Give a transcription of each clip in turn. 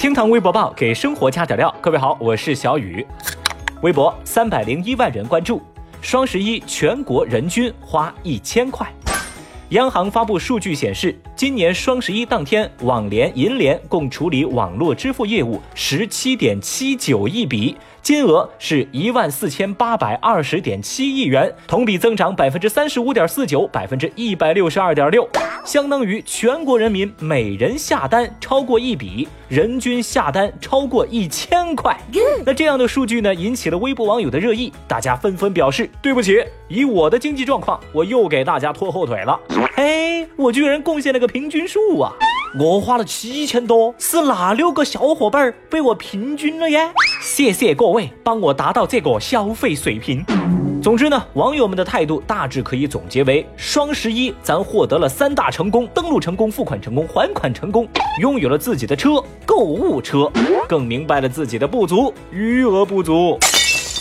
厅堂微博报给生活加点料。各位好，我是小雨。微博三百零一万人关注，双十一全国人均花一千块。央行发布数据显示，今年双十一当天，网联、银联共处理网络支付业务十七点七九亿笔。金额是一万四千八百二十点七亿元，同比增长百分之三十五点四九，百分之一百六十二点六，相当于全国人民每人下单超过一笔，人均下单超过一千块。那这样的数据呢，引起了微博网友的热议，大家纷纷表示：对不起，以我的经济状况，我又给大家拖后腿了。嘿，我居然贡献了个平均数啊！我花了七千多，是哪六个小伙伴被我平均了耶？谢谢各位帮我达到这个消费水平。总之呢，网友们的态度大致可以总结为：双十一咱获得了三大成功：登录成功、付款成功、还款成功，拥有了自己的车——购物车，更明白了自己的不足——余额不足。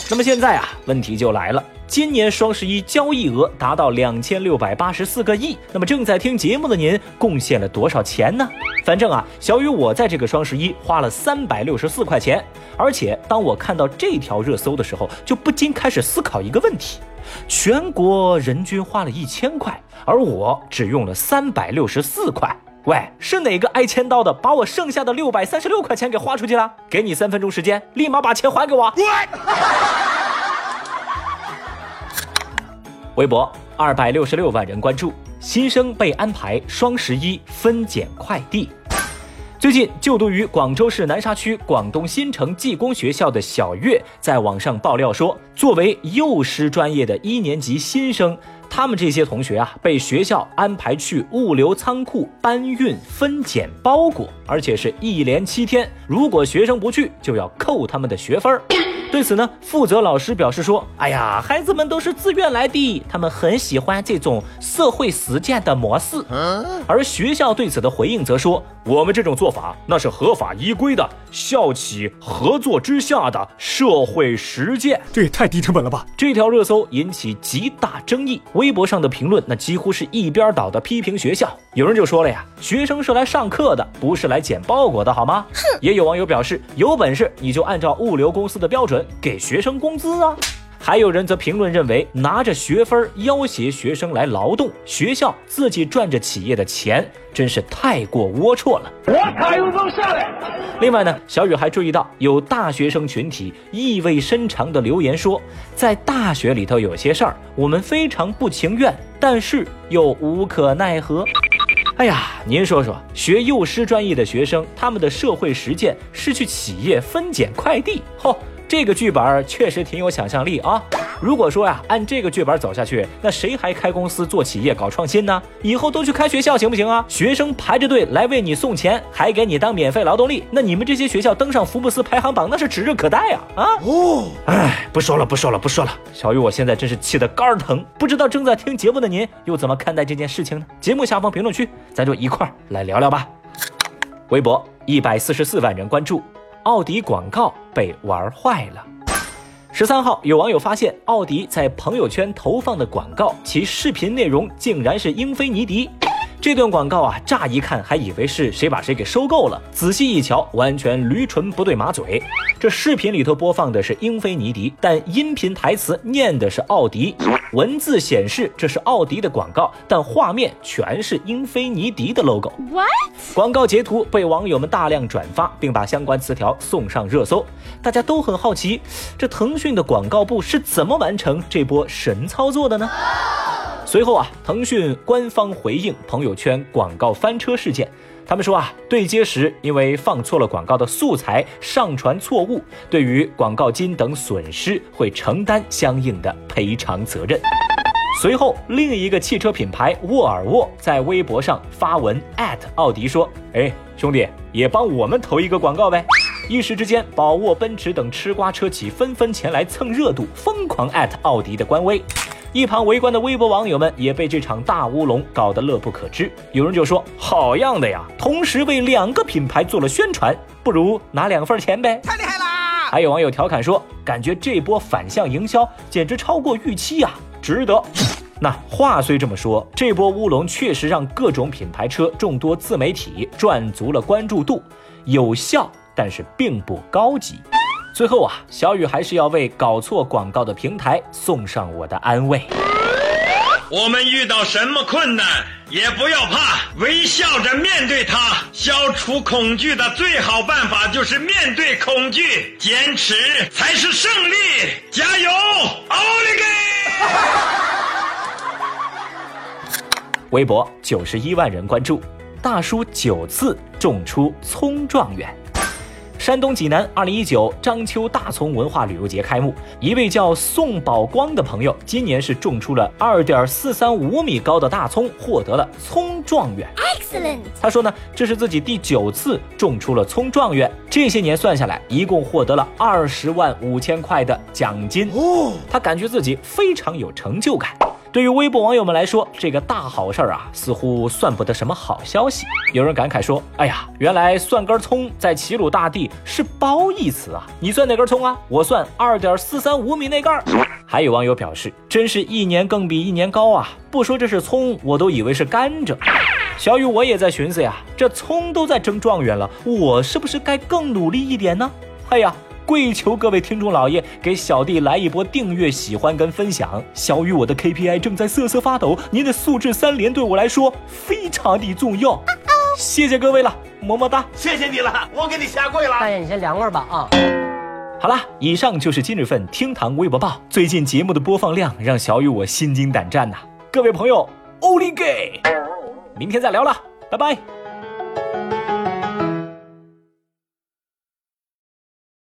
那么现在啊，问题就来了。今年双十一交易额达到两千六百八十四个亿，那么正在听节目的您贡献了多少钱呢？反正啊，小雨我在这个双十一花了三百六十四块钱，而且当我看到这条热搜的时候，就不禁开始思考一个问题：全国人均花了一千块，而我只用了三百六十四块。喂，是哪个挨千刀的把我剩下的六百三十六块钱给花出去了？给你三分钟时间，立马把钱还给我。微博二百六十六万人关注，新生被安排双十一分拣快递。最近就读于广州市南沙区广东新城技工学校的小月，在网上爆料说，作为幼师专业的一年级新生，他们这些同学啊，被学校安排去物流仓库搬运分拣包裹，而且是一连七天，如果学生不去，就要扣他们的学分儿。对此呢，负责老师表示说：“哎呀，孩子们都是自愿来的，他们很喜欢这种社会实践的模式。”而学校对此的回应则说：“我们这种做法那是合法依规的，校企合作之下的社会实践。”这也太低成本了吧！这条热搜引起极大争议，微博上的评论那几乎是一边倒的批评学校。有人就说了呀：“学生是来上课的，不是来捡包裹的，好吗？”哼！也有网友表示：“有本事你就按照物流公司的标准。”给学生工资啊！还有人则评论认为，拿着学分要挟学生来劳动，学校自己赚着企业的钱，真是太过龌龊了。我卡又能下来。另外呢，小雨还注意到有大学生群体意味深长的留言说，在大学里头有些事儿，我们非常不情愿，但是又无可奈何。哎呀，您说说，学幼师专业的学生，他们的社会实践是去企业分拣快递，嚯！这个剧本确实挺有想象力啊！如果说呀，按这个剧本走下去，那谁还开公司做企业搞创新呢？以后都去开学校行不行啊？学生排着队来为你送钱，还给你当免费劳动力，那你们这些学校登上福布斯排行榜，那是指日可待啊！啊哦，哎，不说了，不说了，不说了。小雨，我现在真是气得肝疼，不知道正在听节目的您又怎么看待这件事情呢？节目下方评论区，咱就一块儿来聊聊吧。微博一百四十四万人关注。奥迪广告被玩坏了。十三号，有网友发现奥迪在朋友圈投放的广告，其视频内容竟然是英菲尼迪。这段广告啊，乍一看还以为是谁把谁给收购了，仔细一瞧，完全驴唇不对马嘴。这视频里头播放的是英菲尼迪，但音频台词念的是奥迪，文字显示这是奥迪的广告，但画面全是英菲尼迪的 logo。What？广告截图被网友们大量转发，并把相关词条送上热搜。大家都很好奇，这腾讯的广告部是怎么完成这波神操作的呢？随后啊，腾讯官方回应朋友圈广告翻车事件，他们说啊，对接时因为放错了广告的素材，上传错误，对于广告金等损失会承担相应的赔偿责任。随后，另一个汽车品牌沃尔沃在微博上发文奥迪说：“哎，兄弟，也帮我们投一个广告呗。”一时之间，宝沃、奔驰等吃瓜车企纷纷前来蹭热度，疯狂奥迪的官微。一旁围观的微博网友们也被这场大乌龙搞得乐不可支。有人就说：“好样的呀，同时为两个品牌做了宣传，不如拿两份钱呗，太厉害啦！”还有网友调侃说：“感觉这波反向营销简直超过预期呀，值得。”那话虽这么说，这波乌龙确实让各种品牌车、众多自媒体赚足了关注度，有效。但是并不高级。最后啊，小雨还是要为搞错广告的平台送上我的安慰。我们遇到什么困难也不要怕，微笑着面对它。消除恐惧的最好办法就是面对恐惧，坚持才是胜利。加油，奥利给！微博九十一万人关注，大叔九次种出葱状元。山东济南，二零一九章丘大葱文化旅游节开幕。一位叫宋宝光的朋友，今年是种出了二点四三五米高的大葱，获得了葱状元。Excellent。他说呢，这是自己第九次种出了葱状元，这些年算下来，一共获得了二十万五千块的奖金。哦，他感觉自己非常有成就感。对于微博网友们来说，这个大好事儿啊，似乎算不得什么好消息。有人感慨说：“哎呀，原来算根葱在齐鲁大地是褒义词啊！你算哪根葱啊？我算二点四三五米那根儿。”还有网友表示：“真是一年更比一年高啊！不说这是葱，我都以为是甘蔗。”小雨，我也在寻思呀，这葱都在争状元了，我是不是该更努力一点呢？哎呀！跪求各位听众老爷给小弟来一波订阅、喜欢跟分享。小雨，我的 KPI 正在瑟瑟发抖，您的素质三连对我来说非常的重要。谢谢各位了，么么哒！谢谢你了，我给你下跪了。大爷，你先凉快吧啊。好了，以上就是今日份厅堂微博报。最近节目的播放量让小雨我心惊胆战呐。各位朋友，欧利给，明天再聊了，拜拜。